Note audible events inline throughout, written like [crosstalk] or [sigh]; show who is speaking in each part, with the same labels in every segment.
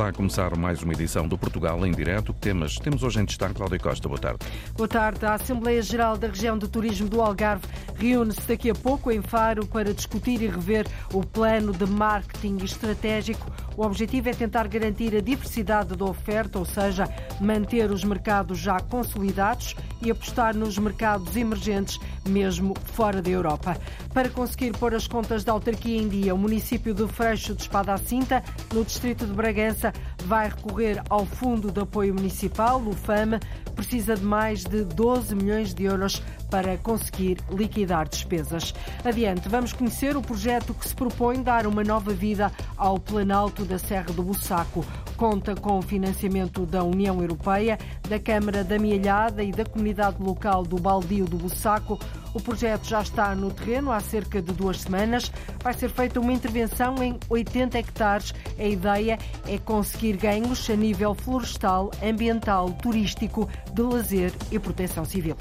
Speaker 1: Está a começar mais uma edição do Portugal em direto. Temas temos hoje em destaque. Cláudia Costa, boa tarde.
Speaker 2: Boa tarde. A Assembleia Geral da Região de Turismo do Algarve reúne-se daqui a pouco em Faro para discutir e rever o plano de marketing estratégico. O objetivo é tentar garantir a diversidade da oferta, ou seja, manter os mercados já consolidados e apostar nos mercados emergentes, mesmo fora da Europa. Para conseguir pôr as contas da autarquia em dia, o município de Freixo de Espada à Cinta, no distrito de Bragança, vai recorrer ao Fundo de Apoio Municipal, o FAM, precisa de mais de 12 milhões de euros para conseguir liquidar despesas. Adiante, vamos conhecer o projeto que se propõe dar uma nova vida ao Planalto da Serra do Bussaco. Conta com o financiamento da União Europeia, da Câmara da Mialhada e da Comunidade Local do Baldio do Bussaco. O projeto já está no terreno há cerca de duas semanas. Vai ser feita uma intervenção em 80 hectares. A ideia é conseguir ganhos a nível florestal, ambiental, turístico, de lazer e proteção civil.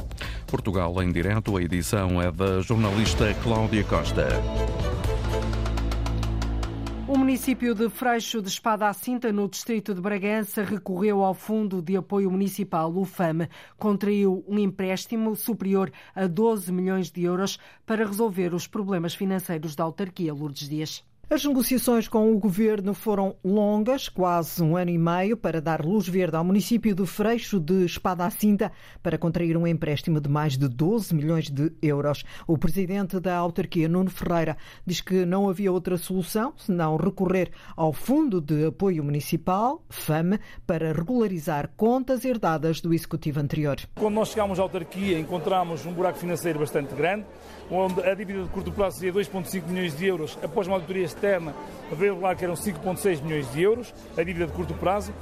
Speaker 1: Portugal em direto, a edição é da jornalista Cláudia Costa.
Speaker 2: O município de Freixo de Espada à Cinta, no distrito de Bragança, recorreu ao Fundo de Apoio Municipal, o FAM. Contraiu um empréstimo superior a 12 milhões de euros para resolver os problemas financeiros da autarquia Lourdes Dias.
Speaker 3: As negociações com o governo foram longas, quase um ano e meio, para dar luz verde ao município de Freixo de Espada à Cinta para contrair um empréstimo de mais de 12 milhões de euros. O presidente da autarquia, Nuno Ferreira, diz que não havia outra solução senão recorrer ao Fundo de Apoio Municipal, FAM, para regularizar contas herdadas do executivo anterior.
Speaker 4: Quando nós chegámos à autarquia, encontramos um buraco financeiro bastante grande, onde a dívida de curto prazo seria 2,5 milhões de euros após uma auditoria externa veio lá que eram 5,6 milhões de euros, a dívida de curto prazo.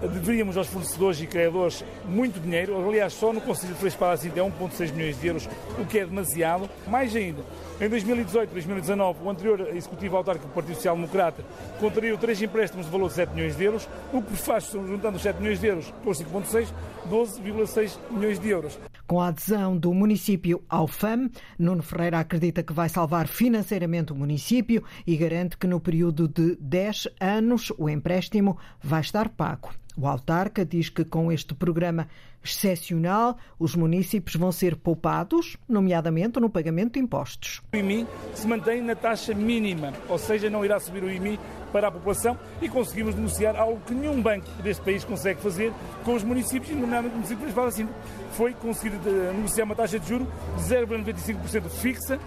Speaker 4: Deveríamos aos fornecedores e criadores muito dinheiro, aliás, só no Conselho de Freixo para é 1,6 milhões de euros, o que é demasiado. Mais ainda, em 2018 2019, o anterior Executivo Autárquico do Partido Social Democrata contraiu três empréstimos de valor de 7 milhões de euros, o que faz, juntando os 7 milhões de euros por 5,6, 12,6 milhões de euros.
Speaker 3: Com a adesão do município ao FAM, Nuno Ferreira acredita que vai salvar financeiramente o município e garante que no período de 10 anos o empréstimo vai estar pago. O autarca diz que com este programa excepcional, os municípios vão ser poupados, nomeadamente no pagamento de impostos.
Speaker 4: O IMI se mantém na taxa mínima, ou seja, não irá subir o IMI para a população e conseguimos negociar algo que nenhum banco deste país consegue fazer com os municípios, nomeadamente municípios de Valacino. Foi conseguir eh, negociar uma taxa de juro de 0,95% fixa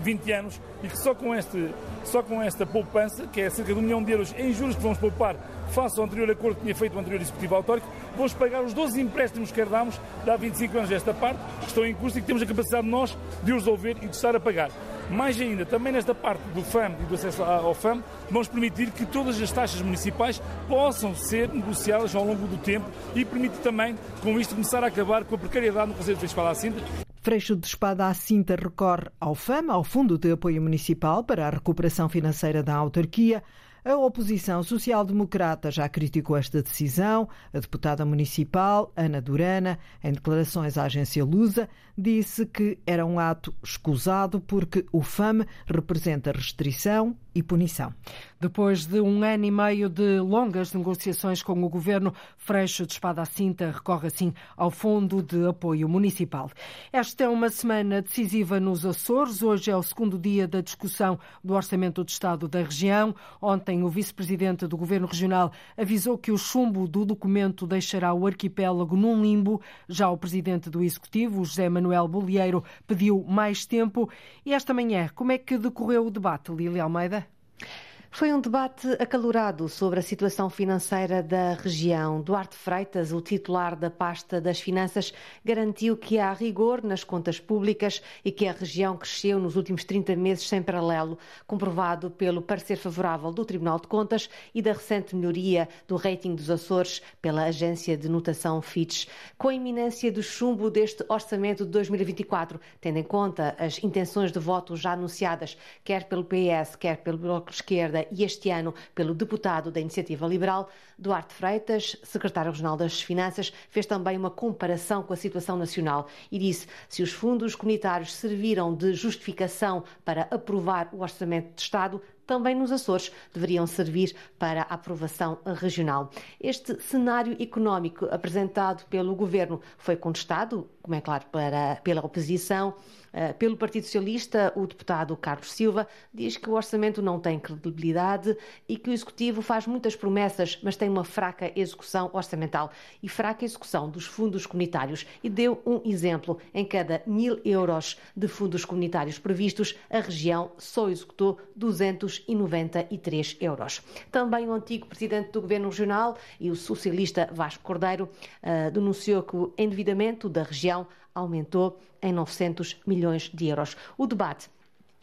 Speaker 4: 20 anos e que só com, este, só com esta poupança, que é cerca de um milhão de euros em juros que vamos poupar face ao anterior acordo que tinha feito o anterior Executivo Autórico, vamos pagar os 12 empréstimos que herdámos de há 25 anos desta parte, que estão em curso e que temos a capacidade de nós de os resolver e de estar a pagar. Mais ainda, também nesta parte do FAM e do acesso ao FAM, vamos permitir que todas as taxas municipais possam ser negociadas ao longo do tempo e permite também, com isto, começar a acabar com a precariedade no Conselho de Fiscal à Cinta.
Speaker 3: Freixo de Espada à Cinta recorre ao FAM, ao Fundo de Apoio Municipal para a Recuperação Financeira da Autarquia. A oposição social-democrata já criticou esta decisão. A deputada municipal, Ana Durana, em declarações à agência Lusa, disse que era um ato escusado porque o FAM representa restrição e punição.
Speaker 2: Depois de um ano e meio de longas negociações com o governo, Freixo de Espada à Cinta recorre assim ao Fundo de Apoio Municipal. Esta é uma semana decisiva nos Açores. Hoje é o segundo dia da discussão do Orçamento do Estado da região. Ontem, o vice-presidente do governo regional avisou que o chumbo do documento deixará o arquipélago num limbo. Já o presidente do Executivo, José Manuel Bolieiro, pediu mais tempo. E esta manhã, como é que decorreu o debate, Lília Almeida?
Speaker 5: Foi um debate acalorado sobre a situação financeira da região. Duarte Freitas, o titular da pasta das finanças, garantiu que há rigor nas contas públicas e que a região cresceu nos últimos 30 meses sem paralelo, comprovado pelo parecer favorável do Tribunal de Contas e da recente melhoria do rating dos Açores pela agência de notação Fitch. Com a iminência do chumbo deste orçamento de 2024, tendo em conta as intenções de voto já anunciadas, quer pelo PS, quer pelo Bloco de Esquerda, para este ano pelo deputado da Iniciativa Liberal, Duarte Freitas, secretário regional das Finanças, fez também uma comparação com a situação nacional e disse se os fundos comunitários serviram de justificação para aprovar o orçamento de Estado, também nos Açores deveriam servir para a aprovação regional. Este cenário económico apresentado pelo governo foi contestado, como é claro, para, pela oposição. Eh, pelo Partido Socialista, o deputado Carlos Silva diz que o orçamento não tem credibilidade e que o Executivo faz muitas promessas, mas tem uma fraca execução orçamental e fraca execução dos fundos comunitários. E deu um exemplo: em cada mil euros de fundos comunitários previstos, a região só executou 293 euros. Também o antigo presidente do Governo Regional e o socialista Vasco Cordeiro uh, denunciou que o endividamento da região aumentou em 900 milhões de euros. O debate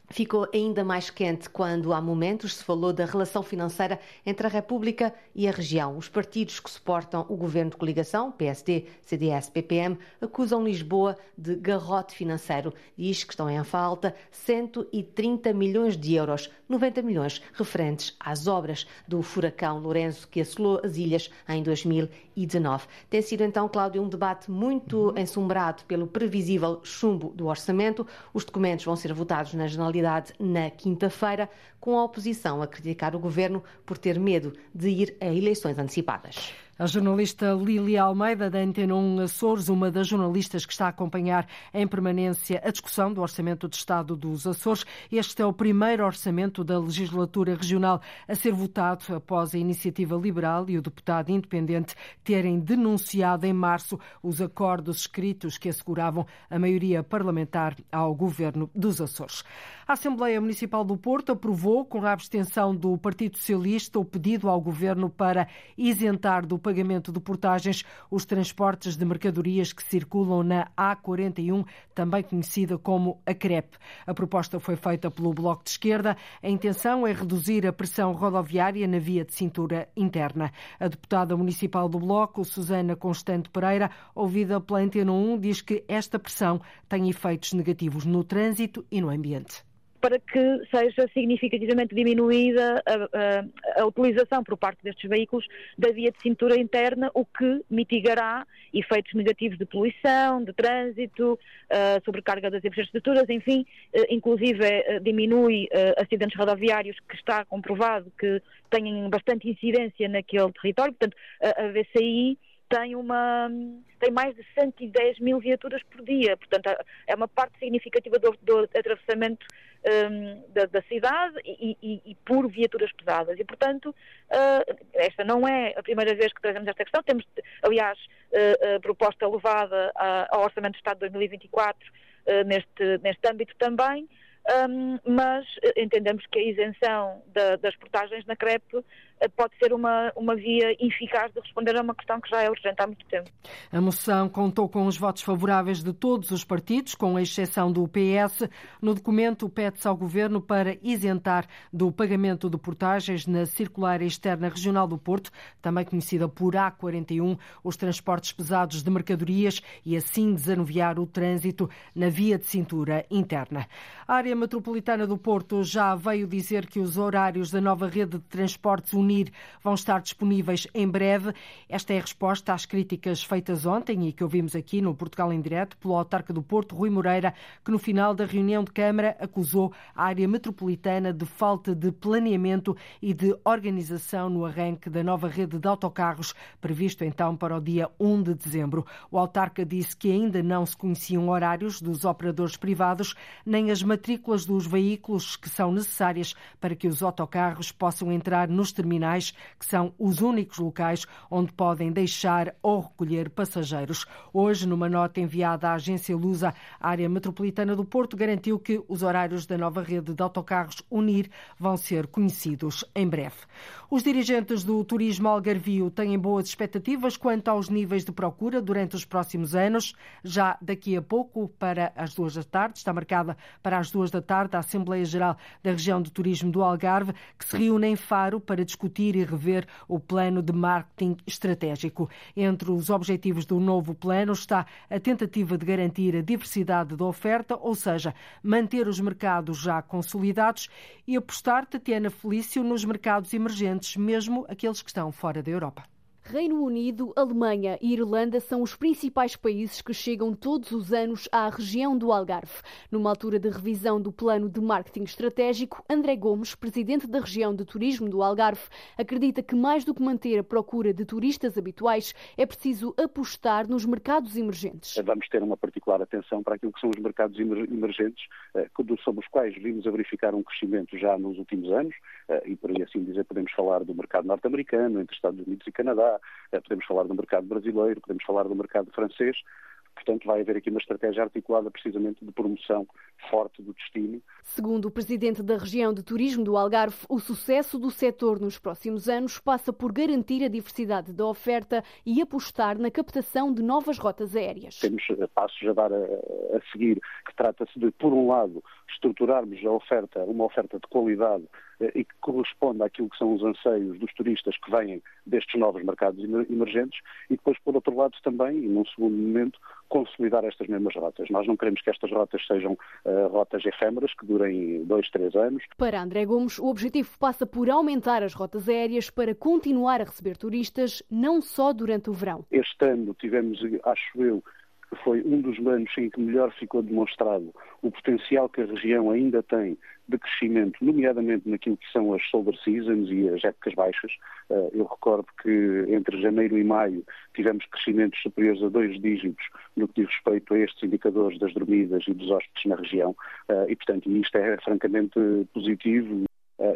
Speaker 5: ficou ainda mais quente quando há momentos se falou da relação financeira entre a República e a região. Os partidos que suportam o governo de coligação, PSD, CDS, PPM, acusam Lisboa de garrote financeiro. Diz que estão em falta 130 milhões de euros, 90 milhões referentes às obras do furacão Lourenço que assolou as ilhas em 2019. Tem sido então, Cláudio, um debate muito ensombrado pelo previsível chumbo do orçamento. Os documentos vão ser votados na generalidade na quinta-feira, com a oposição a criticar o governo por ter medo de ir a eleições antecipadas.
Speaker 2: A jornalista Lília Almeida, da Antena 1 Açores, uma das jornalistas que está a acompanhar em permanência a discussão do Orçamento de Estado dos Açores. Este é o primeiro orçamento da legislatura regional a ser votado após a iniciativa liberal e o deputado independente terem denunciado em março os acordos escritos que asseguravam a maioria parlamentar ao governo dos Açores. A Assembleia Municipal do Porto aprovou, com a abstenção do Partido Socialista, o pedido ao governo para isentar do pagamento de portagens os transportes de mercadorias que circulam na A41, também conhecida como a CREP. A proposta foi feita pelo Bloco de Esquerda. A intenção é reduzir a pressão rodoviária na via de cintura interna. A deputada municipal do Bloco, Susana Constante Pereira, ouvida pela Antena 1, diz que esta pressão tem efeitos negativos no trânsito e no ambiente
Speaker 6: para que seja significativamente diminuída a, a, a, utilização por parte destes veículos da via de cintura interna, o que mitigará efeitos negativos de poluição, de trânsito, uh, sobrecarga das infraestruturas, enfim, uh, inclusive uh, diminui acidentes rodoviários que está comprovado que têm bastante incidência naquele território, portanto a VCI tem, uma, tem mais de 110 mil viaturas por dia, portanto é uma parte significativa do, do atravessamento um, da, da, cidade e, e, e, por viaturas pesadas. E, portanto, uh, esta não é a primeira vez que trazemos esta questão. Temos, aliás, uh, a proposta levada ao Orçamento de Estado de 2024 uh, neste, neste âmbito também um, mas entendemos que a isenção da, das portagens na CREP pode ser uma, uma via eficaz de responder a uma questão que já é urgente há muito tempo.
Speaker 2: A moção contou com os votos favoráveis de todos os partidos, com exceção do PS. No documento, pede-se ao Governo para isentar do pagamento de portagens na circular externa regional do Porto, também conhecida por A41, os transportes pesados de mercadorias e assim desanuviar o trânsito na via de cintura interna. A área metropolitana do Porto já veio dizer que os horários da nova rede de transportes Vão estar disponíveis em breve. Esta é a resposta às críticas feitas ontem e que ouvimos aqui no Portugal em Direto pelo autarca do Porto, Rui Moreira, que no final da reunião de Câmara acusou a área metropolitana de falta de planeamento e de organização no arranque da nova rede de autocarros, previsto então para o dia 1 de dezembro. O autarca disse que ainda não se conheciam horários dos operadores privados, nem as matrículas dos veículos que são necessárias para que os autocarros possam entrar nos terminais, que são os únicos locais onde podem deixar ou recolher passageiros. Hoje, numa nota enviada à agência Lusa, a área metropolitana do Porto garantiu que os horários da nova rede de autocarros Unir vão ser conhecidos em breve. Os dirigentes do turismo algarvio têm boas expectativas quanto aos níveis de procura durante os próximos anos. Já daqui a pouco, para as duas da tarde, está marcada para as duas da tarde a Assembleia Geral da Região de Turismo do Algarve, que se reúne em Faro para discutir discutir e rever o plano de marketing estratégico. Entre os objetivos do novo plano está a tentativa de garantir a diversidade da oferta, ou seja, manter os mercados já consolidados e apostar, Tatiana Felício, nos mercados emergentes, mesmo aqueles que estão fora da Europa.
Speaker 7: Reino Unido, Alemanha e Irlanda são os principais países que chegam todos os anos à região do Algarve. Numa altura de revisão do plano de marketing estratégico, André Gomes, presidente da região de turismo do Algarve, acredita que mais do que manter a procura de turistas habituais, é preciso apostar nos mercados emergentes.
Speaker 8: Vamos ter uma particular atenção para aquilo que são os mercados emergentes, eh, sobre os quais vimos a verificar um crescimento já nos últimos anos, e por aí assim dizer podemos falar do mercado norte-americano, entre Estados Unidos e Canadá, eh, podemos falar do mercado brasileiro, podemos falar do mercado francês. Portanto, vai haver aqui uma estratégia articulada precisamente de promoção forte do destino.
Speaker 7: Segundo o presidente da região de turismo do Algarve, o sucesso do setor nos próximos anos passa por garantir a diversidade da oferta e apostar na captação de novas rotas aéreas.
Speaker 8: Temos eh, passos a dar a, a seguir, que trata-se de, por um lado, estruturarmos a oferta, uma oferta de qualidade eh, e que corresponda àquilo que são os anseios dos turistas que vêm destes novos mercados emergentes e depois, por outro lado, também, e num segundo momento, consolidar estas mesmas rotas. Nós não queremos que estas rotas sejam uh, rotas efêmeras, que durem dois, três anos.
Speaker 7: Para André Gomes, o objetivo passa por aumentar as rotas aéreas para continuar a receber turistas, não só durante o verão.
Speaker 8: Este ano tivemos, acho eu, que foi um dos anos em que melhor ficou demonstrado o potencial que a região ainda tem de crescimento, nomeadamente naquilo que são as solar seasons e as épocas baixas. Eh, eu recordo que entre janeiro e maio tivemos crescimentos superiores a dois dígitos no que diz respeito a estes indicadores das dormidas e dos hóspedes na região eh, e, portanto, isto é francamente positivo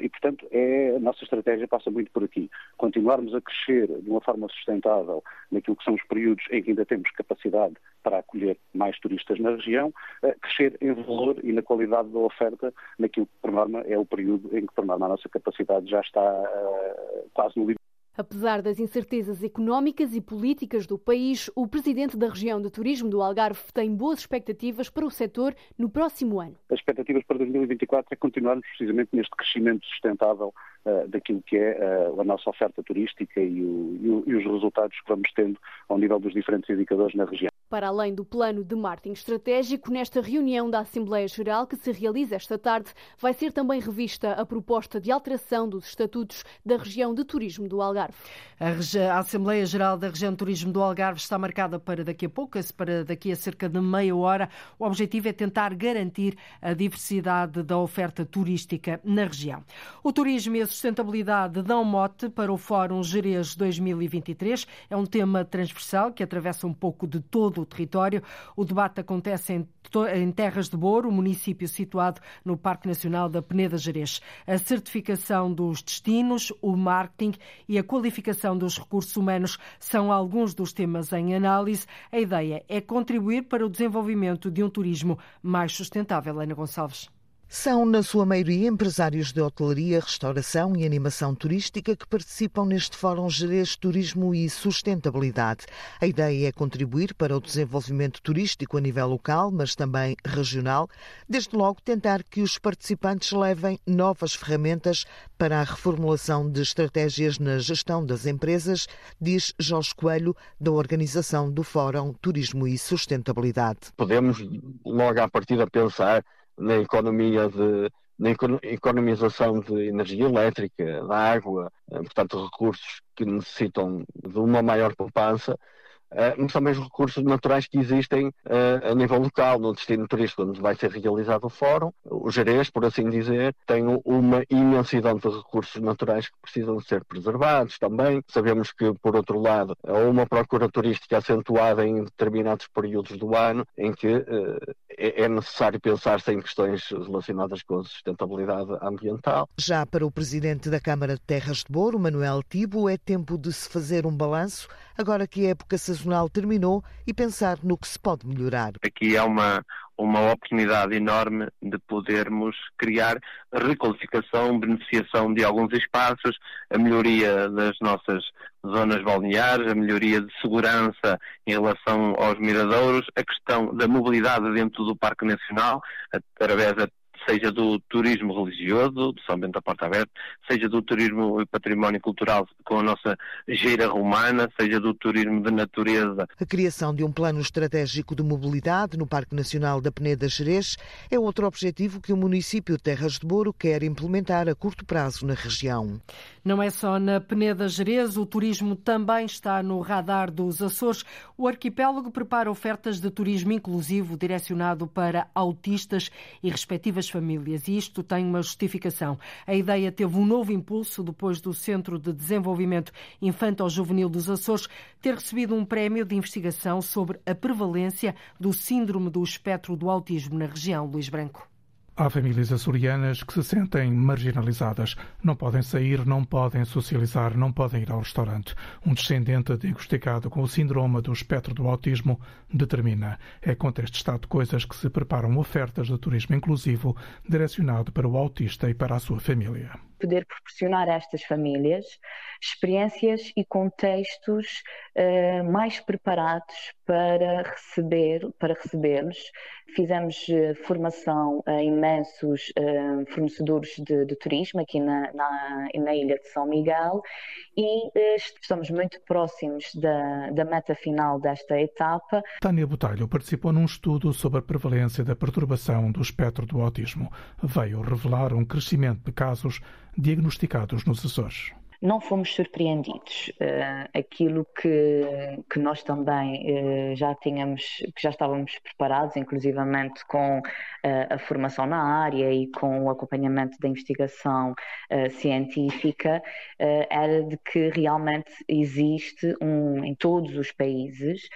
Speaker 8: e, portanto, é, a nossa estratégia passa muito por aqui. Continuarmos a crescer de uma forma sustentável naquilo que são os períodos em que ainda temos capacidade para acolher mais turistas na região, uh, crescer em valor e na qualidade da oferta naquilo que, por norma, é o período em que, por norma, a nossa capacidade já está uh, quase no limite.
Speaker 7: Apesar das incertezas económicas e políticas do país, o presidente da região de turismo do Algarve tem boas expectativas para o setor no próximo ano.
Speaker 8: As expectativas para 2024 é continuarmos precisamente neste crescimento sustentável uh, daquilo que é uh, a nossa oferta turística e, o, e, o, e os resultados que vamos tendo ao nível dos diferentes indicadores na região.
Speaker 7: Para além do plano de marketing estratégico, nesta reunião da Assembleia Geral que se realiza esta tarde, vai ser também revista a proposta de alteração dos estatutos da região de turismo do Algarve.
Speaker 2: A, Assembleia Geral da região de turismo do Algarve está marcada para daqui a pouco, para daqui a cerca de meia hora. O objetivo é tentar garantir a diversidade da oferta turística na região. O turismo e a sustentabilidade dão mote para o Fórum Jerez 2023. É um tema transversal que atravessa um pouco de todo do território. O debate acontece em, Terras de Boro, município situado no Parque Nacional da Peneda Gerês. A certificação dos destinos, o marketing e a qualificação dos recursos humanos são alguns dos temas em análise. A ideia é contribuir para o desenvolvimento de um turismo mais sustentável. Ana Gonçalves.
Speaker 3: São, na sua maioria, empresários de hotelaria, restauração e animação turística que participam neste Fórum Jerez Turismo e Sustentabilidade. A ideia é contribuir para o desenvolvimento turístico a nível local, mas também regional, desde logo tentar que os participantes levem novas ferramentas para a reformulação de estratégias na gestão das empresas, diz Jorge Coelho, da organização do Fórum Turismo e Sustentabilidade.
Speaker 9: Podemos logo à partida pensar na economia de na economização de energia elétrica, da água, eh, portanto recursos que necessitam de uma maior poupança eh, mas também os recursos naturais que existem eh, a nível local, no destino turístico onde vai ser realizado o fórum. O Jerez, por assim dizer, tem uma imensidão de recursos naturais que precisam ser preservados também. Sabemos que, por outro lado, há uma procura turística acentuada em determinados períodos do ano em que uh, é necessário pensar-se em questões relacionadas com a sustentabilidade ambiental.
Speaker 3: Já para o presidente da Câmara de Terras de Boro, Manuel Tibo, é tempo de se fazer um balanço agora que a época sazonal terminou e pensar no que se pode melhorar.
Speaker 10: Aqui é uma, uma oportunidade enorme de podermos criar requalificação, beneficiação de alguns espaços, a melhoria das nossas zonas balneares, a melhoria de segurança em relação aos miradouros, a questão da mobilidade dentro do Parque Nacional, através da seja do turismo religioso, do São Bento da Porta Aberta, seja do turismo e património cultural com a nossa geira romana, seja do turismo de natureza.
Speaker 11: A criação de um plano estratégico de mobilidade no Parque Nacional da Peneda Gerês é outro objetivo que o município de Terras de Boro quer implementar a curto prazo na região.
Speaker 2: Não é só na Peneda Gerês, o turismo também está no radar dos Açores. O arquipélago prepara ofertas de turismo inclusivo direcionado para autistas e respectivas famílias. E isto tem uma justificação. A ideia teve um novo impulso depois do Centro de Desenvolvimento Infanto-Juvenil dos Açores ter recebido um prémio de investigação sobre a prevalência do síndrome do espectro do autismo na região. Luís Branco.
Speaker 12: Há famílias açorianas que se sentem marginalizadas. Não podem sair, não podem socializar, não podem ir ao restaurante. Um descendente diagnosticado com o síndrome do espectro do autismo determina. É contra este estado de coisas que se preparam ofertas de turismo inclusivo direcionado para o autista e para a sua família
Speaker 13: poder proporcionar a estas famílias experiências e contextos uh, mais preparados para receber para recebê-los. Fizemos uh, formação a imensos uh, fornecedores de, de, turismo aqui na, na, na, ilha de São Miguel e estamos muito próximos da, da meta final desta etapa.
Speaker 12: Tânia Botalho participou num estudo sobre a prevalência da perturbação do espectro do autismo. Veio revelar um crescimento de casos diagnosticados nos Açores
Speaker 13: não fomos surpreendidos. Uh, aquilo que, que nós também uh, já tínhamos, que já estávamos preparados, inclusivamente com uh, a formação na área e com o acompanhamento da investigação científica, era de que realmente existe um, em todos os países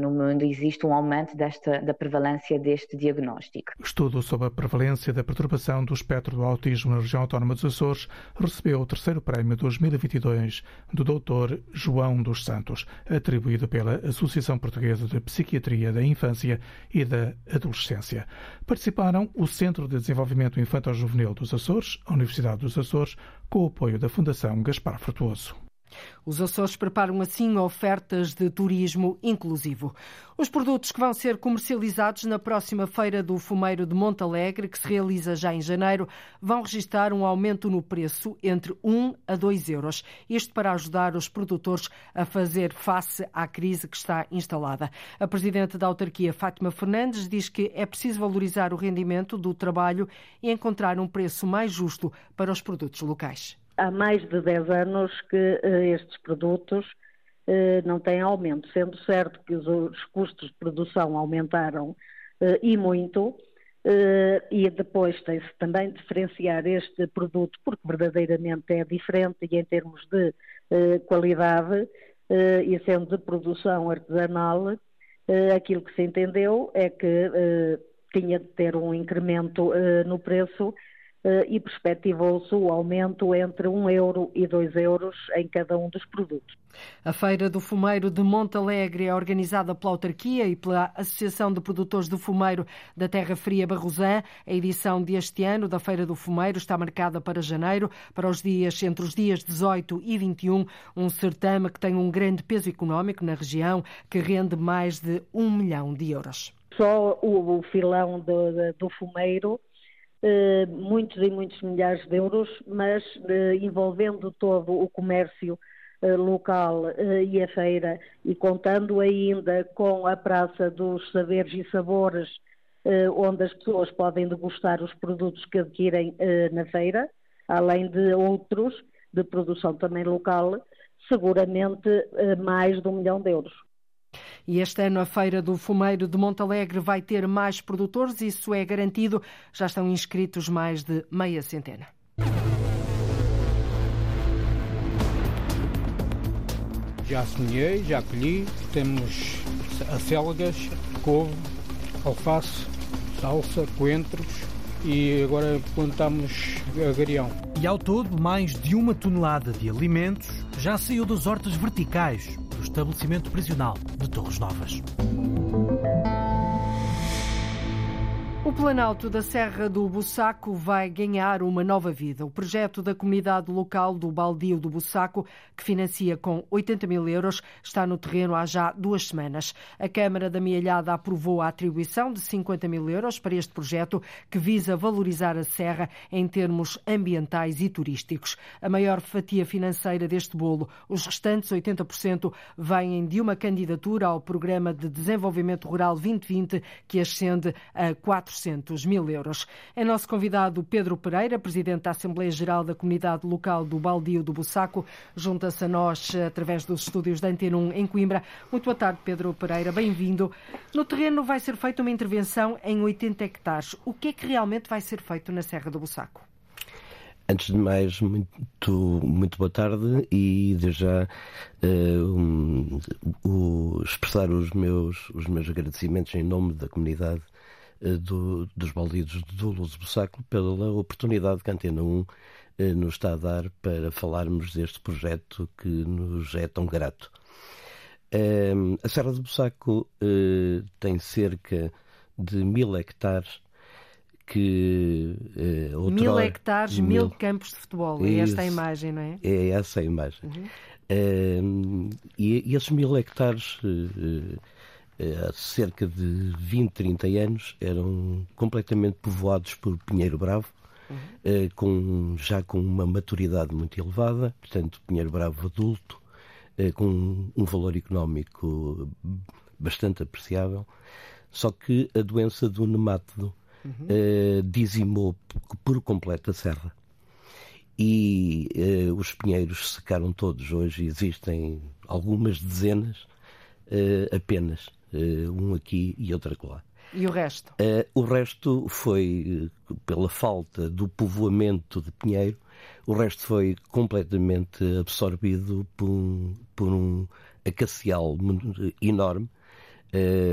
Speaker 13: no mundo existe um aumento desta, da prevalência deste diagnóstico.
Speaker 12: Estudo sobre a prevalência da perturbação do espectro do autismo na região autónoma dos Açores recebeu o terceiro prémio 2022 do Dr. João dos Santos, atribuído pela Associação Portuguesa de Psiquiatria da Infância e da Adolescência. Participaram o Centro de Desenvolvimento Infantil-Juvenil dos Açores, a Universidade dos Açores, com o apoio da Fundação Gaspar Frutuoso.
Speaker 2: Os Açores preparam assim ofertas de turismo inclusivo. Os produtos que vão ser comercializados na próxima Feira do Fumeiro de Montalegre, que se realiza já em janeiro, vão registrar um aumento no preço entre 1 a 2 euros. Isto para ajudar os produtores a fazer face à crise que está instalada. A Presidente da Autarquia, Fátima Fernandes, diz que é preciso valorizar o rendimento do trabalho e encontrar um preço mais justo para os produtos locais
Speaker 14: há mais de 10 anos que uh, estes produtos uh, não têm aumento, sendo certo que os, os custos de produção aumentaram uh, e muito, e depois tem-se também diferenciar este produto, porque verdadeiramente é diferente e em termos de qualidade, e sendo de produção artesanal, aquilo que se entendeu é que tinha de ter um incremento no preço eh, e perspectivou-se o aumento entre 1 euro e 2 euros em cada um dos produtos.
Speaker 2: A Feira do Fumeiro de Montalegre é organizada pela autarquia e pela Associação de Produtores do Fumeiro da Terra Fria Barrosã. A edição deste ano da Feira do Fumeiro está marcada para janeiro, para os dias entre os dias 18 e 21, um certame que tem um grande peso económico na região, que rende mais de um milhão de euros.
Speaker 14: Só o, filão do, do fumeiro eh, muitos e muitos milhares de euros, mas eh, envolvendo todo o comércio eh, local e a feira e contando ainda com a Praça dos Saberes e Sabores, onde as pessoas podem degustar os produtos que adquirem na feira, além de outros de produção também local, seguramente mais de um milhão de euros.
Speaker 2: E este ano a Feira do Fumeiro de Montalegre vai ter mais produtores, isso é garantido. Já estão inscritos mais de meia centena.
Speaker 15: Já semeei, já colhi, temos acelgas, couve, alface, salsa, coentros e agora plantamos agarião.
Speaker 16: E ao todo, mais de uma tonelada de alimentos já saiu das hortas verticais estabelecimento prisional de Torres Novas.
Speaker 2: O Planalto da Serra do Bussaco vai ganhar uma nova vida. O projeto da comunidade local do Baldio do Bussaco, que financia com 80 mil euros, está no terreno há já duas semanas. A Câmara da Mialhada aprovou a atribuição de 50 mil euros para este projeto, que visa valorizar a serra em termos ambientais e turísticos. A maior fatia financeira deste bolo, os restantes 80%, vêm de uma candidatura ao Programa de Desenvolvimento Rural 2020, que ascende a 4 400 mil euros. É nosso convidado Pedro Pereira, presidente da Assembleia Geral da Comunidade Local do Baldio do Bussaco, junta-se a nós através dos estúdios da Antena 1 em Coimbra. Muito boa tarde, Pedro Pereira, bem-vindo. No terreno vai ser feita uma intervenção em 80 hectares. O que é que realmente vai ser feito na Serra do Bussaco?
Speaker 17: Antes de mais, muito, muito boa tarde e desde já uh, um, um, expressar os meus, os meus agradecimentos em nome da comunidade do, dos baldidos de Luz Bussaco pela oportunidade que a Antena 1 eh, nos está a dar para falarmos deste projeto que nos é tão grato. Eh, a Serra de Bussaco tem cerca de mil hectares que
Speaker 2: outrora, mil hectares, mil, mil, campos de futebol. É esta a imagem, não é?
Speaker 17: É essa a imagem. Uhum. e, e, esses mil hectares eh, há cerca de 20, 30 anos, eram completamente povoados por Pinheiro Bravo, uhum. Eh, com, já com uma maturidade muito elevada, portanto, Pinheiro Bravo adulto, eh, com um valor económico bastante apreciável, só que a doença do nemátodo uhum. dizimou por completo a serra. E os pinheiros secaram todos. Hoje existem algumas dezenas apenas uh, um aqui e outro acolá.
Speaker 2: E o resto?
Speaker 17: Uh, o resto foi, uh, pela falta do povoamento de Pinheiro, o resto foi completamente absorvido por um, por um acacial enorme.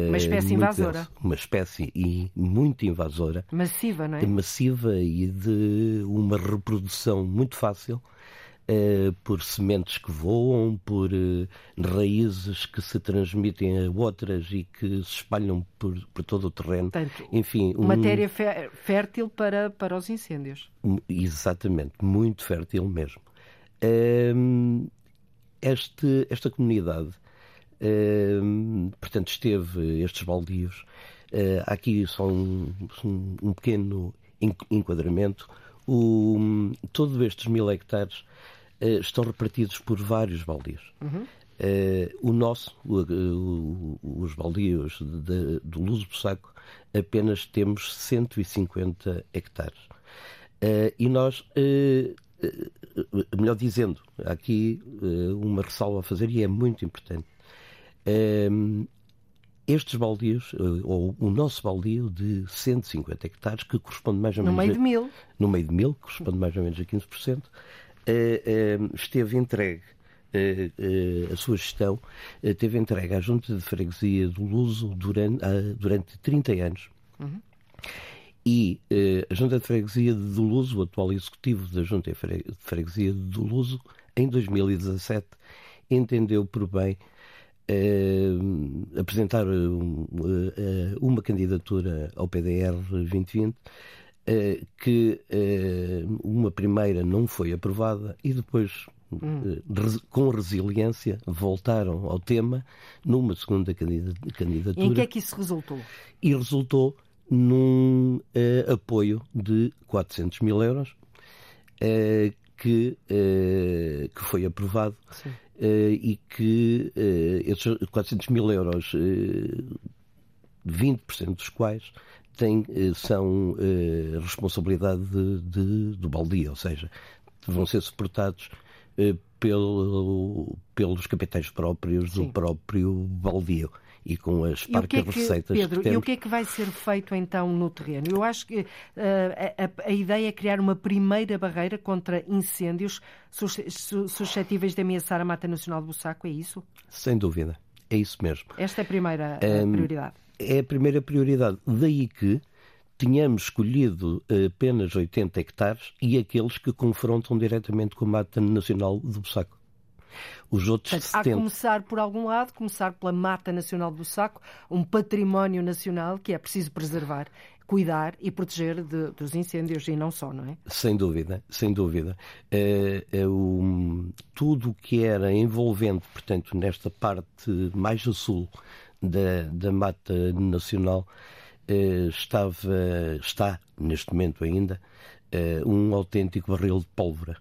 Speaker 2: Uma espécie invasora.
Speaker 17: Denso, uma espécie muito invasora.
Speaker 2: Massiva, não é?
Speaker 17: Massiva e de uma reprodução muito fácil Uh, por sementes que voam, por uh, raízes que se transmitem a outras e que se espalham por, por todo o terreno. Portanto, Enfim,
Speaker 2: um... matéria fértil para, para os incêndios.
Speaker 17: Exatamente, muito fértil mesmo. Uh, este, esta comunidade, portanto, esteve estes baldios. aqui só um, um pequeno enquadramento. O, todos estes mil hectares estão repartidos por vários baldios. Uhum. Uh, o nosso, o, o, os baldios de, do Luso Bussaco, apenas temos 150 hectares. Uh, e nós, melhor dizendo, há aqui uma ressalva a fazer e é muito importante. estes baldios, ou o nosso baldio de 150 hectares, que corresponde mais ou menos.
Speaker 2: No meio
Speaker 17: a,
Speaker 2: de mil.
Speaker 17: No meio de mil, que corresponde mais ou menos a 15%, eh, eh, esteve entregue eh, a sua gestão teve entregue à Junta de Freguesia do Luso durante, durante 30 anos. Uhum. E a Junta de Freguesia do Luso, o atual executivo da Junta de Freguesia do Luso, em 2017, entendeu por bem apresentar uma candidatura ao PDR 2020 eh, que eh, uma primeira não foi aprovada e depois, hum. Eh, com resiliência, voltaram ao tema numa segunda candidatura.
Speaker 2: Em que é que isso resultou?
Speaker 17: E resultou num apoio de 400 mil euros que, que foi aprovado e que esses 400 mil euros, 20% dos quais tem, eh, são eh, responsabilidade de, de, do baldio, ou seja, vão ser suportados eh, pelo, pelos capitais próprios Sim. do próprio baldio e com as parcas é que, receitas
Speaker 2: Pedro,
Speaker 17: que temos.
Speaker 2: E o que é que vai ser feito então no terreno? Eu acho que uh, a, a, ideia é criar uma primeira barreira contra incêndios suscetíveis de ameaçar a Mata Nacional do Bussaco, é isso?
Speaker 17: Sem dúvida, é isso mesmo.
Speaker 2: Esta é a primeira um, prioridade
Speaker 17: é a primeira prioridade. Daí que tínhamos escolhido apenas 80 hectares e aqueles que confrontam diretamente com a Mata Nacional do Bussaco. Os outros
Speaker 2: Portanto,
Speaker 17: 70...
Speaker 2: Há começar por algum lado, começar pela Mata Nacional do Bussaco, um património nacional que é preciso preservar. cuidar e proteger de, dos incêndios e não só, não é?
Speaker 17: Sem dúvida, sem dúvida. É, é o, tudo o que era envolvente, portanto, nesta parte mais a sul da, da Mata Nacional eh, estava, está, neste momento ainda, eh, um autêntico barril de pólvora.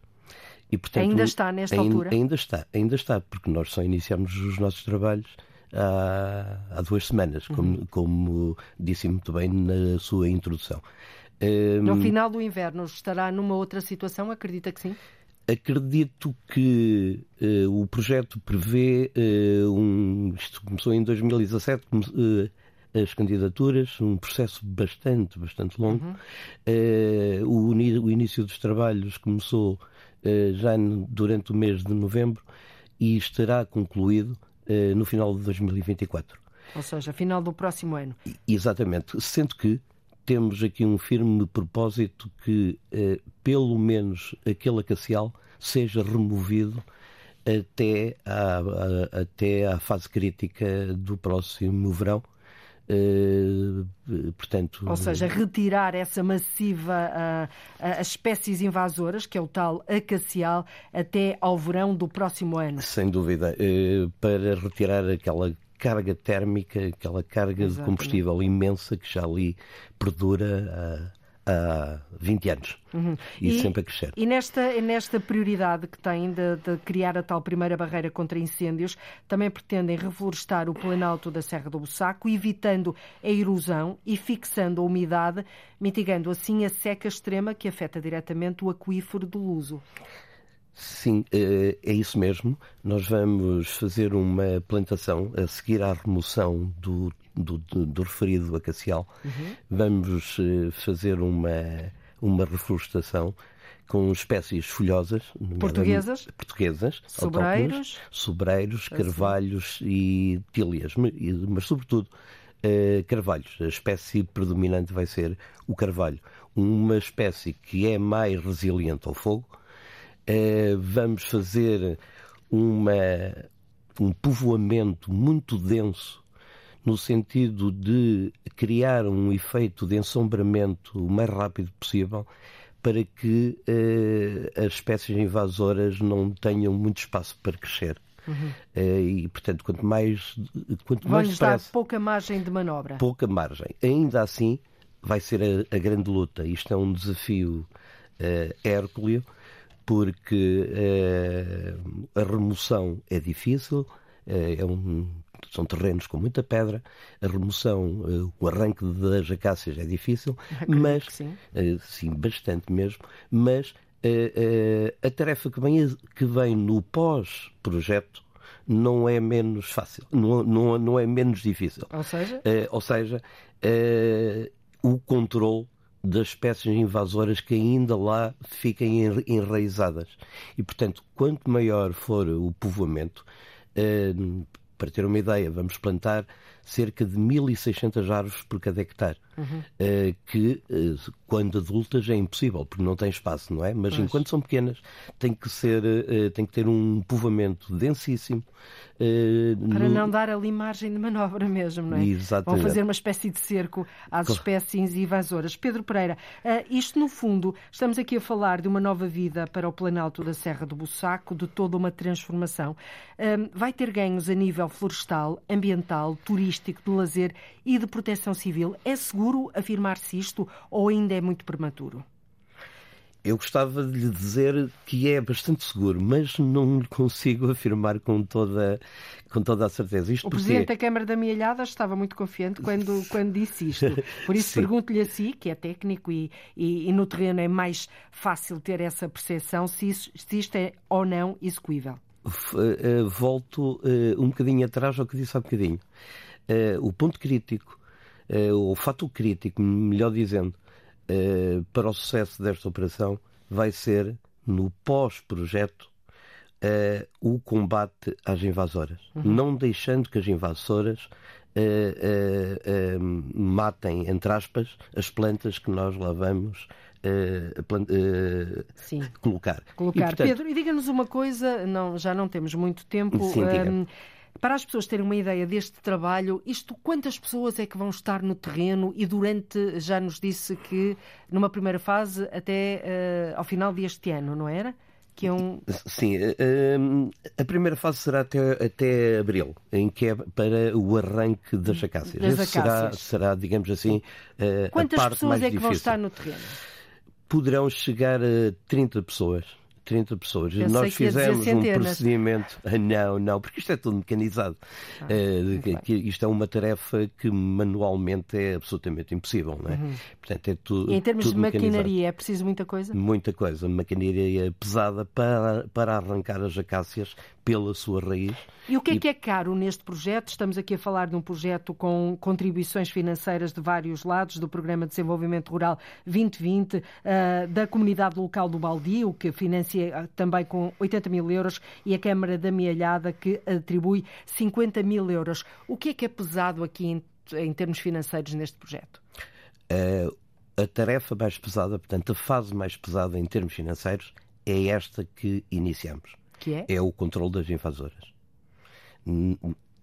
Speaker 2: E, portanto, ainda está nesta
Speaker 17: ainda,
Speaker 2: altura?
Speaker 17: Ainda está, ainda está, porque nós só iniciamos os nossos trabalhos há, há duas semanas, como, uhum. como disse muito bem na sua introdução.
Speaker 2: No um, final do inverno estará numa outra situação? Acredita que sim?
Speaker 17: Acredito que uh, o projeto prevê uh, um. Isto começou em 2017, uh, as candidaturas, um processo bastante, bastante longo. Uhum. O, o, início dos trabalhos começou já durante o mês de novembro e estará concluído no final de 2024.
Speaker 2: Ou seja, final do próximo ano.
Speaker 17: Exatamente. Sendo que temos aqui um firme propósito que, eh, pelo menos, aquele acacial seja removido até à, a, até à fase crítica do próximo verão. Uh, portanto,
Speaker 2: Ou seja, retirar essa massiva uh, as espécies invasoras, que é o tal acacial, até ao verão do próximo ano.
Speaker 17: Sem dúvida, uh, para retirar aquela carga térmica, aquela carga Exatamente. de combustível imensa que já ali perdura há, há 20 anos uhum. e, e, sempre a crescer.
Speaker 2: E nesta, nesta prioridade que tem de, de, criar a tal primeira barreira contra incêndios, também pretendem reflorestar o planalto da Serra do Bussaco, evitando a erosão e fixando a umidade, mitigando assim a seca extrema que afeta diretamente o aquífero do Luso.
Speaker 17: Sim, eh, é isso mesmo. Nós vamos fazer uma plantação a seguir à remoção do, do, do, do referido acacial. Uhum. Vamos eh, fazer uma, uma reflorestação com espécies folhosas
Speaker 2: portuguesas,
Speaker 17: portuguesas
Speaker 2: sobreiros,
Speaker 17: sobreiros, carvalhos e tílias, mas sobretudo uh, carvalhos. A espécie predominante vai ser o carvalho, uma espécie que é mais resiliente ao fogo eh, vamos fazer uma, um povoamento muito denso no sentido de criar um efeito de ensombramento o mais rápido possível para que eh, as espécies invasoras não tenham muito espaço para crescer. Uhum. Eh, e, portanto, quanto mais. Quanto mais
Speaker 2: dar pouca margem de manobra.
Speaker 17: Pouca margem. Ainda assim, vai ser a, a grande luta. Isto é um desafio uh, porque eh, a remoção é difícil, eh, é um, são terrenos com muita pedra, a remoção, eh, o arranque das acácias é difícil, [laughs] mas
Speaker 2: sim.
Speaker 17: sim, bastante mesmo, mas a tarefa que vem, que vem no pós-projeto não é menos fácil, não, não, não é menos difícil.
Speaker 2: Ou seja?
Speaker 17: ou seja, o controle das espécies invasoras que ainda lá fiquem enraizadas. E, portanto, quanto maior for o povoamento, eh, para ter uma ideia, vamos plantar cerca de 1.600 árvores por cada hectare, uhum. uh, que uh, quando adultas é impossível, porque não tem espaço, não é? Mas pois. enquanto são pequenas, tem que, ser, uh, tem que ter um povoamento densíssimo.
Speaker 2: Para no... não dar ali margem de manobra mesmo, não é?
Speaker 17: Exatamente.
Speaker 2: Vão fazer uma espécie de cerco às espécies invasoras. Pedro Pereira, isto no fundo, estamos aqui a falar de uma nova vida para o Planalto da Serra do Bussaco, de toda uma transformação. vai ter ganhos a nível florestal, ambiental, turístico, turístico, de lazer e de proteção civil. É seguro afirmar-se isto ou ainda é muito prematuro?
Speaker 17: Eu gostava de lhe dizer que é bastante seguro, mas não lhe consigo [laughs] afirmar com toda, com toda a certeza. Isto
Speaker 2: o Presidente da Câmara da Mialhada estava muito confiante quando, [laughs] quando disse isto. Por isso pergunto-lhe a si, que é técnico e, e, e, no terreno é mais fácil ter essa percepção, se, isso, se isto é ou não execuível.
Speaker 17: Eh, volto eh, um bocadinho atrás ao que disse há bocadinho. Uh, o ponto crítico, uh, o fato crítico, melhor dizendo, uh, para o sucesso desta operação vai ser no pós-projeto o combate às invasoras, uhum. não deixando que as invasoras matem, entre aspas, as plantas que nós lá vamos colocar.
Speaker 2: colocar. E, portanto... Pedro, e diga-nos uma coisa, não, já não temos muito tempo.
Speaker 17: Sim,
Speaker 2: Para as pessoas terem uma ideia deste trabalho, isto quantas pessoas é que vão estar no terreno e durante, já nos disse que numa primeira fase até uh, ao final deste ano, não era?
Speaker 17: que é um... Sim, uh, a primeira fase será até, até abril, em que é para o arranque das acácias.
Speaker 2: Das acácias.
Speaker 17: Será, será, digamos assim, uh,
Speaker 2: Quantas pessoas é que
Speaker 17: difícil.
Speaker 2: vão estar no terreno?
Speaker 17: Poderão chegar a 30 pessoas. 30 pessoas.
Speaker 2: Pensei
Speaker 17: Nós fizemos um procedimento. Ah, [laughs] Não, não, porque isto é tudo mecanizado.
Speaker 2: Ah,
Speaker 17: que isto é uma tarefa que manualmente é absolutamente impossível, não é?
Speaker 2: Uhum.
Speaker 17: Portanto, é tudo.
Speaker 2: E em termos de
Speaker 17: tudo mecanizado.
Speaker 2: maquinaria, é preciso muita coisa?
Speaker 17: Muita coisa, maquinaria pesada para, para arrancar as acácias pela sua raiz.
Speaker 2: E o que é que é caro neste projeto? Estamos aqui a falar de um projeto com contribuições financeiras de vários lados, do Programa de Desenvolvimento Rural 2020, ah, da Comunidade Local do Baldio, que financia ah, também com 80 mil euros, e a Câmara da Mialhada, que atribui 50 mil euros. O que é que é pesado aqui em, em termos financeiros neste projeto?
Speaker 17: Eh, a tarefa mais pesada, portanto, a fase mais pesada em termos financeiros, é esta que iniciamos.
Speaker 2: Que é?
Speaker 17: É o controle das invasoras.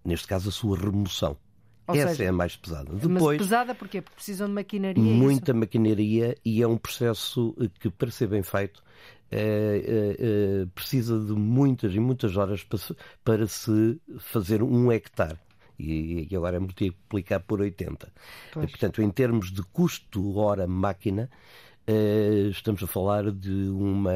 Speaker 17: Neste caso, a sua remoção.
Speaker 2: Ou
Speaker 17: Essa
Speaker 2: seja,
Speaker 17: é a mais pesada.
Speaker 2: Mas
Speaker 17: Depois,
Speaker 2: pesada porquê? Porque precisam de maquinaria. é isso?
Speaker 17: muita maquinaria e é um processo que, para ser bem feito, eh, eh, eh, precisa de muitas e muitas horas para se, para se fazer um hectare. E, e agora é multiplicar por 80.
Speaker 2: Pois.
Speaker 17: E, portanto, em termos de custo hora-máquina, eh, estamos a falar de uma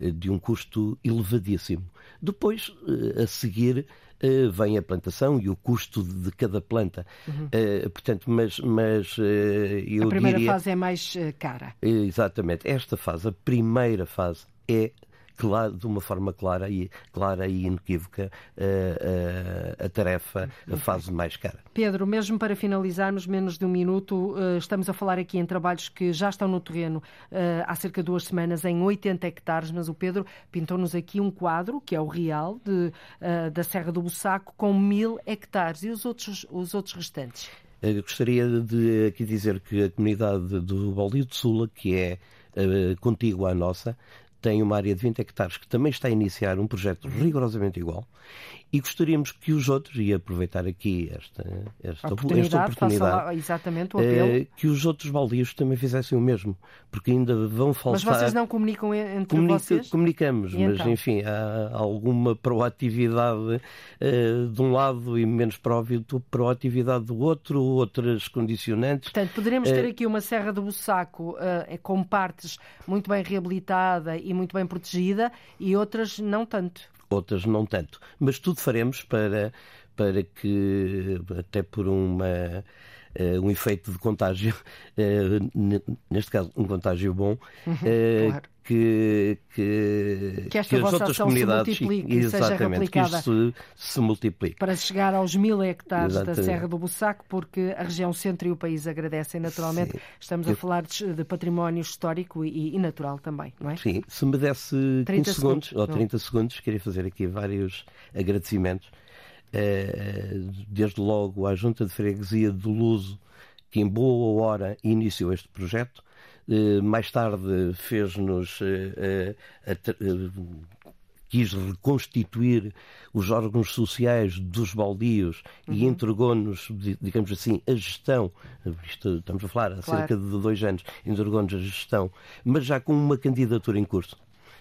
Speaker 17: de um custo elevadíssimo. Depois, eh, a seguir, eh, vem a plantação e o custo de cada planta.
Speaker 2: Uhum.
Speaker 17: Eh, Portanto, mas, mas eh, eu
Speaker 2: a primeira
Speaker 17: diria...
Speaker 2: fase é mais eh, cara.
Speaker 17: Exatamente. Esta fase, a primeira fase, é claro, de uma forma clara e, clara e inequívoca eh, eh, a tarefa, a fase mais cara.
Speaker 2: Pedro, mesmo para finalizarmos, menos de um minuto, eh, estamos a falar aqui em trabalhos que já estão no terreno há cerca de duas semanas, em 80 hectares, mas o Pedro pintou-nos aqui um quadro, que é o real, de, da Serra do Bussaco, com mil hectares. E os outros, os outros restantes?
Speaker 17: Eu gostaria de aqui dizer que a comunidade do Baldio de Sula, que é eh, contígua à nossa, tem uma área de 20 hectares que também está a iniciar um projeto rigorosamente igual e gostaríamos que os outros, e aproveitar aqui esta, esta,
Speaker 2: oportunidade,
Speaker 17: esta oportunidade
Speaker 2: lá exatamente o apelo.
Speaker 17: eh, que os outros baldios também fizessem o mesmo, porque ainda vão
Speaker 2: Mas
Speaker 17: faltar...
Speaker 2: vocês não comunicam en- entre
Speaker 17: Comunica-
Speaker 2: vocês?
Speaker 17: Comunicamos,
Speaker 2: E
Speaker 17: mas
Speaker 2: então?
Speaker 17: enfim, há alguma proatividade eh, de um lado e menos provi- proatividade do outro, outras condicionantes.
Speaker 2: Portanto, poderemos ter
Speaker 17: Eh,
Speaker 2: aqui uma Serra do Bussaco com partes muito bem reabilitada e muito bem protegida e outras não tanto.
Speaker 17: Outras não tanto. Mas tudo faremos para, para que, até por uma, um efeito de contágio, [laughs] eh, neste caso um contágio bom, eh,
Speaker 2: Uhum, claro.
Speaker 17: que, que,
Speaker 2: Que esta
Speaker 17: as outras
Speaker 2: se
Speaker 17: comunidades
Speaker 2: e seja
Speaker 17: exatamente, que isto se, se multiplique.
Speaker 2: Para chegar aos mil hectares da
Speaker 17: Exatamente.
Speaker 2: Serra do Bussaco, porque a região centro e o país agradecem naturalmente.
Speaker 17: Sim.
Speaker 2: Estamos a
Speaker 17: Eu-
Speaker 2: falar de, de património histórico e, e natural também, não é?
Speaker 17: Sim, se me desse
Speaker 2: 30
Speaker 17: 15 segundos,
Speaker 2: segundos,
Speaker 17: ou
Speaker 2: não.
Speaker 17: 30 segundos, queria fazer aqui vários agradecimentos. Eh, Desde logo à Junta de Freguesia do Luso, que em boa hora iniciou este projeto. Eh, Mais tarde fez-nos. eh, eh, quis reconstituir os órgãos sociais dos baldios e
Speaker 2: Uhum.
Speaker 17: entregou-nos, di- digamos assim, a gestão. Isto, estamos a falar há
Speaker 2: Claro.
Speaker 17: cerca de dois anos, entregou-nos a gestão, mas já com uma candidatura em curso.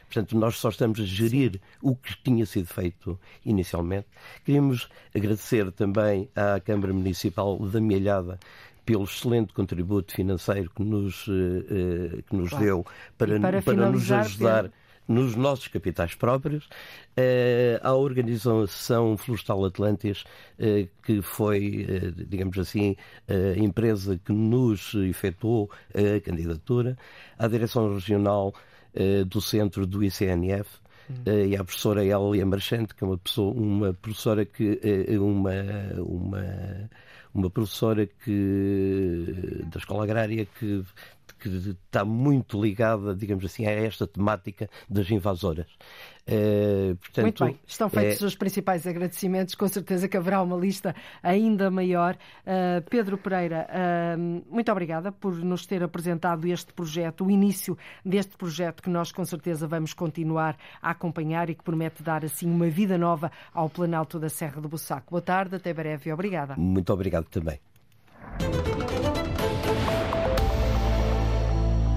Speaker 17: Portanto, nós só estamos a gerir o que tinha sido feito inicialmente. Queríamos agradecer também à Câmara Municipal da Mialhada pelo excelente contributo financeiro que nos, eh, eh, que nos
Speaker 2: Claro.
Speaker 17: deu para,
Speaker 2: para
Speaker 17: para nos ajudar
Speaker 2: Pedro-
Speaker 17: nos nossos capitais próprios, eh, à Organização Florestal Atlantis, eh, que foi, eh, digamos assim, a empresa que nos efetuou a candidatura, à Direção Regional do Centro do ICNF, eh, e à professora Elia Marchante, que é uma, pessoa, uma professora que eh, uma, uma, uma professora que da escola agrária que porque está muito ligada, digamos assim, a esta temática das invasoras.
Speaker 2: Uh, portanto, Muito bem, estão feitos é... os principais agradecimentos, com certeza que haverá uma lista ainda maior. Uh, Pedro Pereira, uh, muito obrigada por nos ter apresentado este projeto, o início deste projeto que nós com certeza vamos continuar a acompanhar e que promete dar assim uma vida nova ao Planalto da Serra do Bussaco. Boa tarde, até breve e obrigada.
Speaker 17: Muito obrigado também.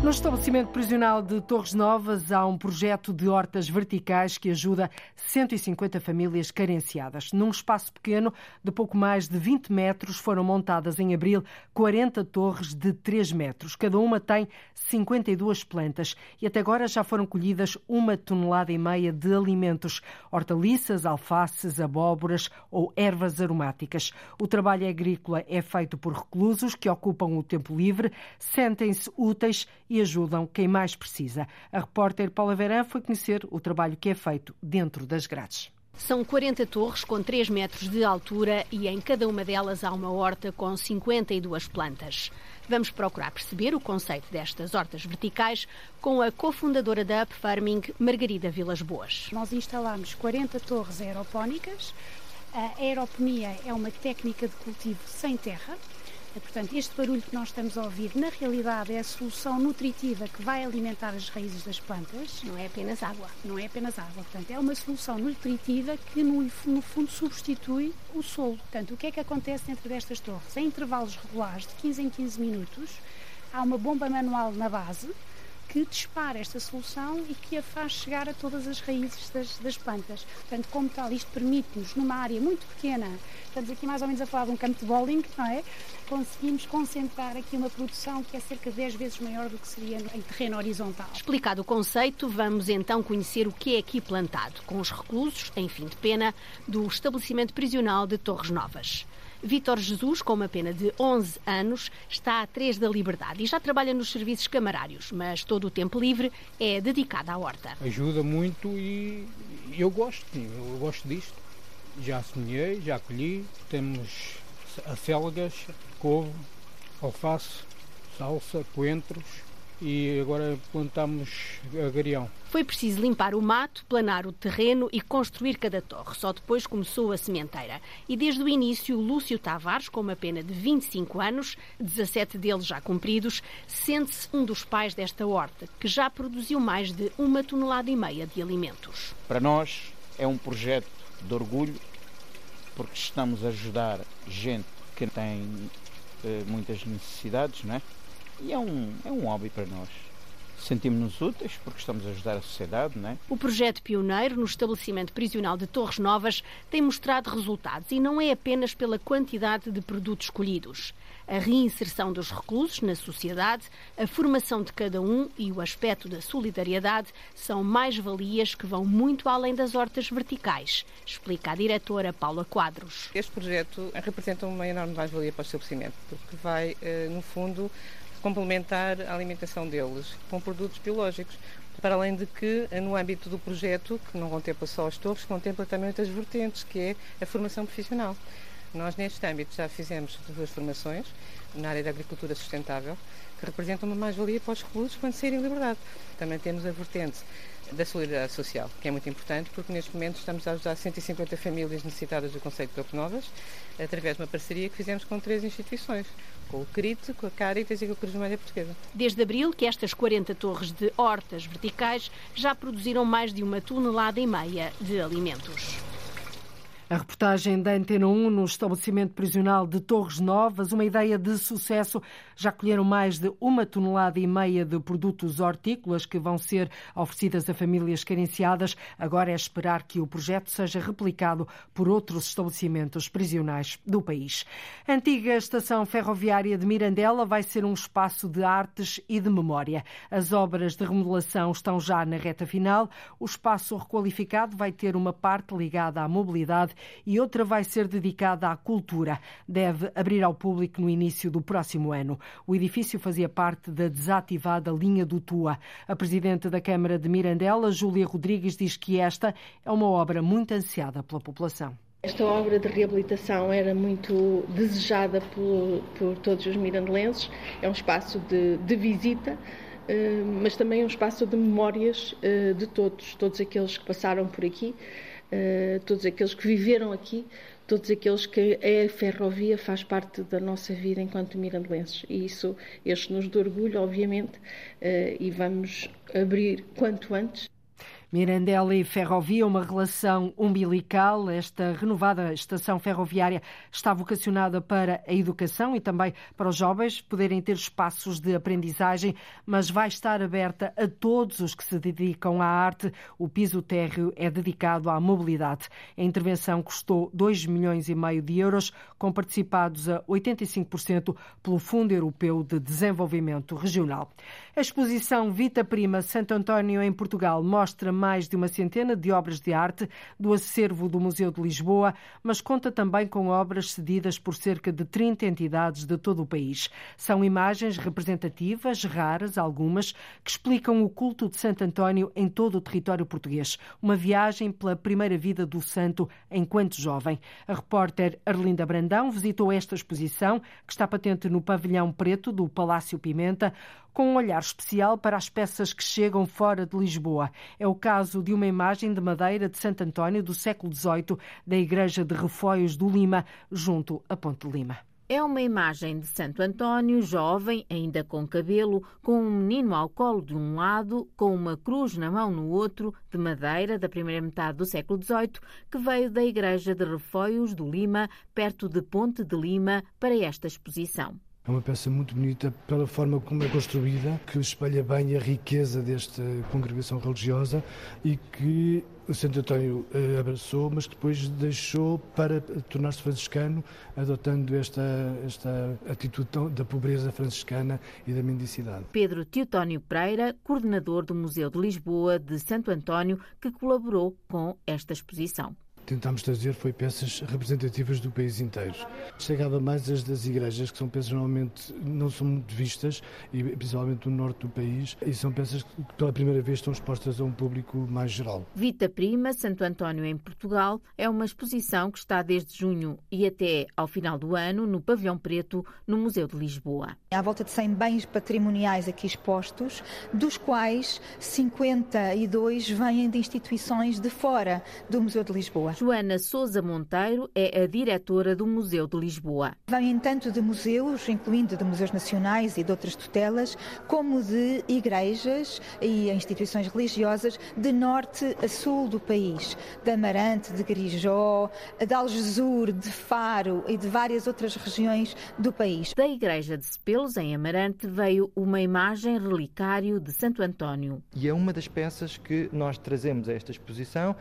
Speaker 2: No estabelecimento prisional de Torres Novas há um projeto de hortas verticais que ajuda 150 famílias carenciadas. Num espaço pequeno de pouco mais de 20 metros foram montadas em abril 40 torres de 3 metros. Cada uma tem 52 plantas e até agora já foram colhidas uma tonelada e meia de alimentos, hortaliças, alfaces, abóboras ou ervas aromáticas. O trabalho agrícola é feito por reclusos que ocupam o tempo livre, sentem-se úteis e ajudam quem mais precisa. A repórter Paula Verã foi conhecer o trabalho que é feito dentro das grades.
Speaker 18: São 40 torres com 3 metros de altura e em cada uma delas há uma horta com 52 plantas. Vamos procurar perceber o conceito destas hortas verticais com a cofundadora da Up Farming, Margarida Vilas Boas.
Speaker 19: Nós instalamos 40 torres aeropónicas. A aeroponia é uma técnica de cultivo sem terra, portanto, este barulho que nós estamos a ouvir, na realidade, é a solução nutritiva que vai alimentar as raízes das plantas.
Speaker 18: Não é apenas água.
Speaker 19: Não é apenas água. Portanto, é uma solução nutritiva que, no, no fundo, substitui o solo. Portanto, o que é que acontece dentro destas torres? Em intervalos regulares de 15 em 15 minutos, há uma bomba manual na base que dispara esta solução e que a faz chegar a todas as raízes das, das plantas. Portanto, como tal, isto permite-nos, numa área muito pequena, estamos aqui mais ou menos a falar de um campo de bowling, não é? Conseguimos concentrar aqui uma produção que é cerca de 10 vezes maior do que seria em terreno horizontal.
Speaker 18: Explicado o conceito, vamos então conhecer o que é aqui plantado, com os reclusos, em fim de pena, do estabelecimento prisional de Torres Novas. Vítor Jesus, com uma pena de 11 anos, está a 3 da liberdade e já trabalha nos serviços camarários, mas todo o tempo livre é dedicado à horta.
Speaker 15: Ajuda muito e eu gosto, eu gosto disto. Já semeei, já colhi, temos acelgas, couve, alface, salsa, coentros, e agora plantamos agarião.
Speaker 18: Foi preciso limpar o mato, planar o terreno e construir cada torre. Só depois começou a sementeira. E desde o início, Lúcio Tavares, com uma pena de 25 anos, 17 deles já cumpridos, sente-se um dos pais desta horta, que já produziu mais de uma tonelada e meia de alimentos.
Speaker 20: Para nós é um projeto de orgulho, porque estamos a ajudar gente que tem eh, muitas necessidades, não é? E é um, é um hobby para nós. Sentimos-nos úteis porque estamos a ajudar a sociedade, não é?
Speaker 18: O projeto pioneiro no estabelecimento prisional de Torres Novas tem mostrado resultados e não é apenas pela quantidade de produtos escolhidos a reinserção dos reclusos na sociedade, a formação de cada um e o aspecto da solidariedade são mais-valias que vão muito além das hortas verticais, explica a diretora Paula Quadros.
Speaker 21: Este projeto representa uma enorme mais-valia para o estabelecimento, porque vai, eh, no fundo, complementar a alimentação deles com produtos biológicos. Para além de que, no âmbito do projeto, que não contempla só as torres, contempla também outras vertentes, que é a formação profissional. Nós, neste âmbito, já fizemos duas formações na área da agricultura sustentável, que representam uma mais-valia para os reclusos quando saírem em liberdade. Também temos a vertente da solidariedade social, que é muito importante, porque neste momento estamos a ajudar 150 famílias necessitadas do Conceito de Torres Novas, através de uma parceria que fizemos com três instituições, com o CRIT, com a Caritas e com a Cruz Vermelha Portuguesa.
Speaker 18: Desde abril que estas 40 torres de hortas verticais já produziram mais de uma tonelada e meia de alimentos.
Speaker 2: A reportagem da Antena 1 no estabelecimento prisional de Torres Novas, uma ideia de sucesso. Já colheram mais de uma tonelada e meia de produtos hortícolas que vão ser oferecidas a famílias carenciadas. Agora é esperar que o projeto seja replicado por outros estabelecimentos prisionais do país. A antiga estação ferroviária de Mirandela vai ser um espaço de artes e de memória. As obras de remodelação estão já na reta final. O espaço requalificado vai ter uma parte ligada à mobilidade e outra vai ser dedicada à cultura. Deve abrir ao público no início do próximo ano. O edifício fazia parte da desativada linha do Tua. A presidente da Câmara de Mirandela, Júlia Rodrigues, diz que esta é uma obra muito ansiada pela população.
Speaker 22: Esta obra de reabilitação era muito desejada por, por todos os mirandelenses. É um espaço de, de visita, eh, mas também um espaço de memórias eh, de todos, todos aqueles que passaram por aqui, eh, todos aqueles que viveram aqui, todos aqueles que a ferrovia faz parte da nossa vida enquanto mirandelenses. E isso enche-nos de orgulho, obviamente, e vamos abrir quanto antes.
Speaker 2: Mirandela e Ferrovia, uma relação umbilical. Esta renovada estação ferroviária está vocacionada para a educação e também para os jovens poderem ter espaços de aprendizagem, mas vai estar aberta a todos os que se dedicam à arte. O piso térreo é dedicado à mobilidade. A intervenção custou 2 milhões e meio de euros, com participados a 85% pelo Fundo Europeu de Desenvolvimento Regional. A exposição Vita Prima Santo António em Portugal mostra mais de uma centena de obras de arte do acervo do Museu de Lisboa, mas conta também com obras cedidas por cerca de 30 entidades de todo o país. São imagens representativas, raras, algumas, que explicam o culto de Santo António em todo o território português. Uma viagem pela primeira vida do santo enquanto jovem. A repórter Arlinda Brandão visitou esta exposição, que está patente no pavilhão preto do Palácio Pimenta com um olhar especial para as peças que chegam fora de Lisboa. É o caso de uma imagem de madeira de Santo António do século XVIII da Igreja de Refóios do Lima, junto a Ponte de Lima.
Speaker 23: É uma imagem de Santo António, jovem, ainda com cabelo, com um menino ao colo de um lado, com uma cruz na mão no outro, de madeira da primeira metade do século XVIII, que veio da Igreja de Refóios do Lima, perto de Ponte de Lima, para esta exposição.
Speaker 24: É uma peça muito bonita pela forma como é construída, que espelha bem a riqueza desta congregação religiosa e que o Santo António eh, abraçou, mas depois deixou para tornar-se franciscano, adotando esta, esta atitude da pobreza franciscana e da mendicidade.
Speaker 23: Pedro Teutónio Pereira, coordenador do Museu de Lisboa de Santo António, que colaborou com esta exposição
Speaker 24: tentámos trazer foi peças representativas do país inteiro. Chegava mais as das igrejas, que são peças normalmente não são muito vistas, e principalmente do norte do país, e são peças que pela primeira vez estão expostas a um público mais geral.
Speaker 23: Vita Prima, Santo António em Portugal, é uma exposição que está desde junho e até ao final do ano no Pavilhão Preto, no Museu de Lisboa.
Speaker 25: Há volta de 100 bens patrimoniais aqui expostos, dos quais 52 vêm de instituições de fora do Museu de Lisboa.
Speaker 23: Joana Souza Monteiro é a diretora do Museu de Lisboa.
Speaker 25: Vêm tanto de museus, incluindo de museus nacionais e de outras tutelas, como de igrejas e instituições religiosas de norte a sul do país, de Amarante, de Grijó, de Algesur, de Faro e de várias outras regiões do país.
Speaker 23: Da Igreja de Sepelos, em Amarante, veio uma imagem relicário de Santo António.
Speaker 26: E é uma das peças que nós trazemos a esta exposição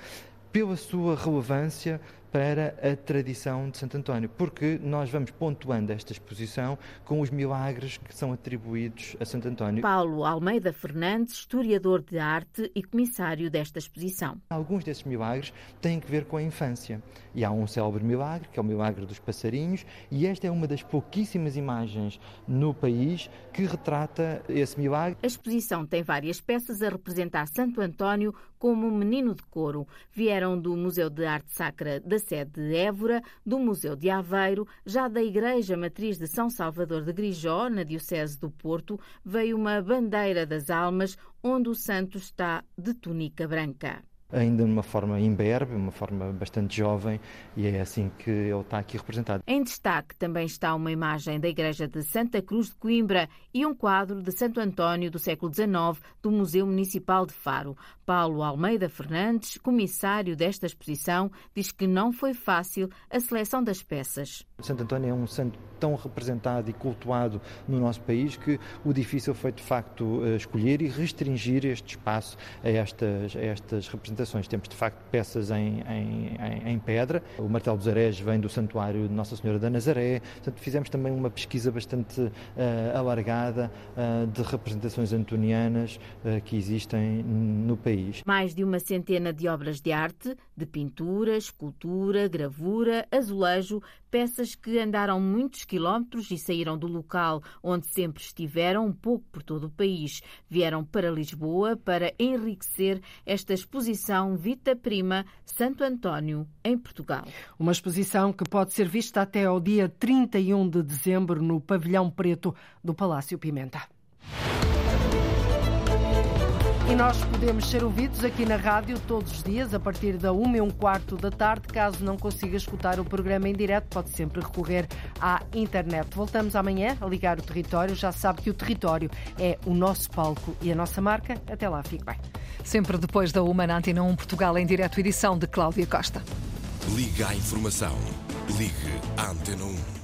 Speaker 26: pela sua relevância para a tradição de Santo António, porque nós vamos pontuando esta exposição com os milagres que são atribuídos a Santo António.
Speaker 23: Paulo Almeida Fernandes, historiador de arte e comissário desta exposição.
Speaker 26: Alguns desses milagres têm que ver com a infância. E há um célebre milagre, que é o milagre dos passarinhos, e esta é uma das pouquíssimas imagens no país que retrata esse milagre.
Speaker 23: A exposição tem várias peças a representar Santo António como menino de couro. Vieram do Museu de Arte Sacra da sede de Évora, do Museu de Aveiro, já da Igreja Matriz de São Salvador de Grijó, na Diocese do Porto, veio uma bandeira das almas onde o santo está de túnica branca
Speaker 26: ainda numa forma imberbe, uma forma bastante jovem, e é assim que ele está aqui representado.
Speaker 23: Em destaque também está uma imagem da Igreja de Santa Cruz de Coimbra e um quadro de Santo António do século XIX do Museu Municipal de Faro. Paulo Almeida Fernandes, comissário desta exposição, diz que não foi fácil a seleção das peças.
Speaker 26: Santo António é um santo tão representado e cultuado no nosso país que o difícil foi de facto eh, escolher e restringir este espaço a estas, a estas representações. Temos de facto peças em, em, em pedra, o martelo dos Arés vem do Santuário de Nossa Senhora da Nazaré, portanto fizemos também uma pesquisa bastante uh, alargada uh, de representações antonianas uh, que existem no país.
Speaker 23: Mais de uma centena de obras de arte, de pintura, escultura, gravura, azulejo, Peças que andaram muitos quilómetros e saíram do local onde sempre estiveram, um pouco por todo o país. Vieram para Lisboa para enriquecer esta exposição Vita Prima Santo António, em Portugal.
Speaker 2: Uma exposição que pode ser vista até ao dia 31 de dezembro no Pavilhão Preto do Palácio Pimenta. E nós podemos ser ouvidos aqui na rádio todos os dias, a partir da 1 e um quarto da tarde. Caso não consiga escutar o programa em direto, pode sempre recorrer à internet. Voltamos amanhã a ligar o território. Já sabe que o território é o nosso palco e a nossa marca. Até lá, fique bem.
Speaker 27: Sempre depois da Uma na Antena 1 Portugal, em direto, edição de Cláudia Costa.
Speaker 28: Liga à informação. Ligue à Antena 1.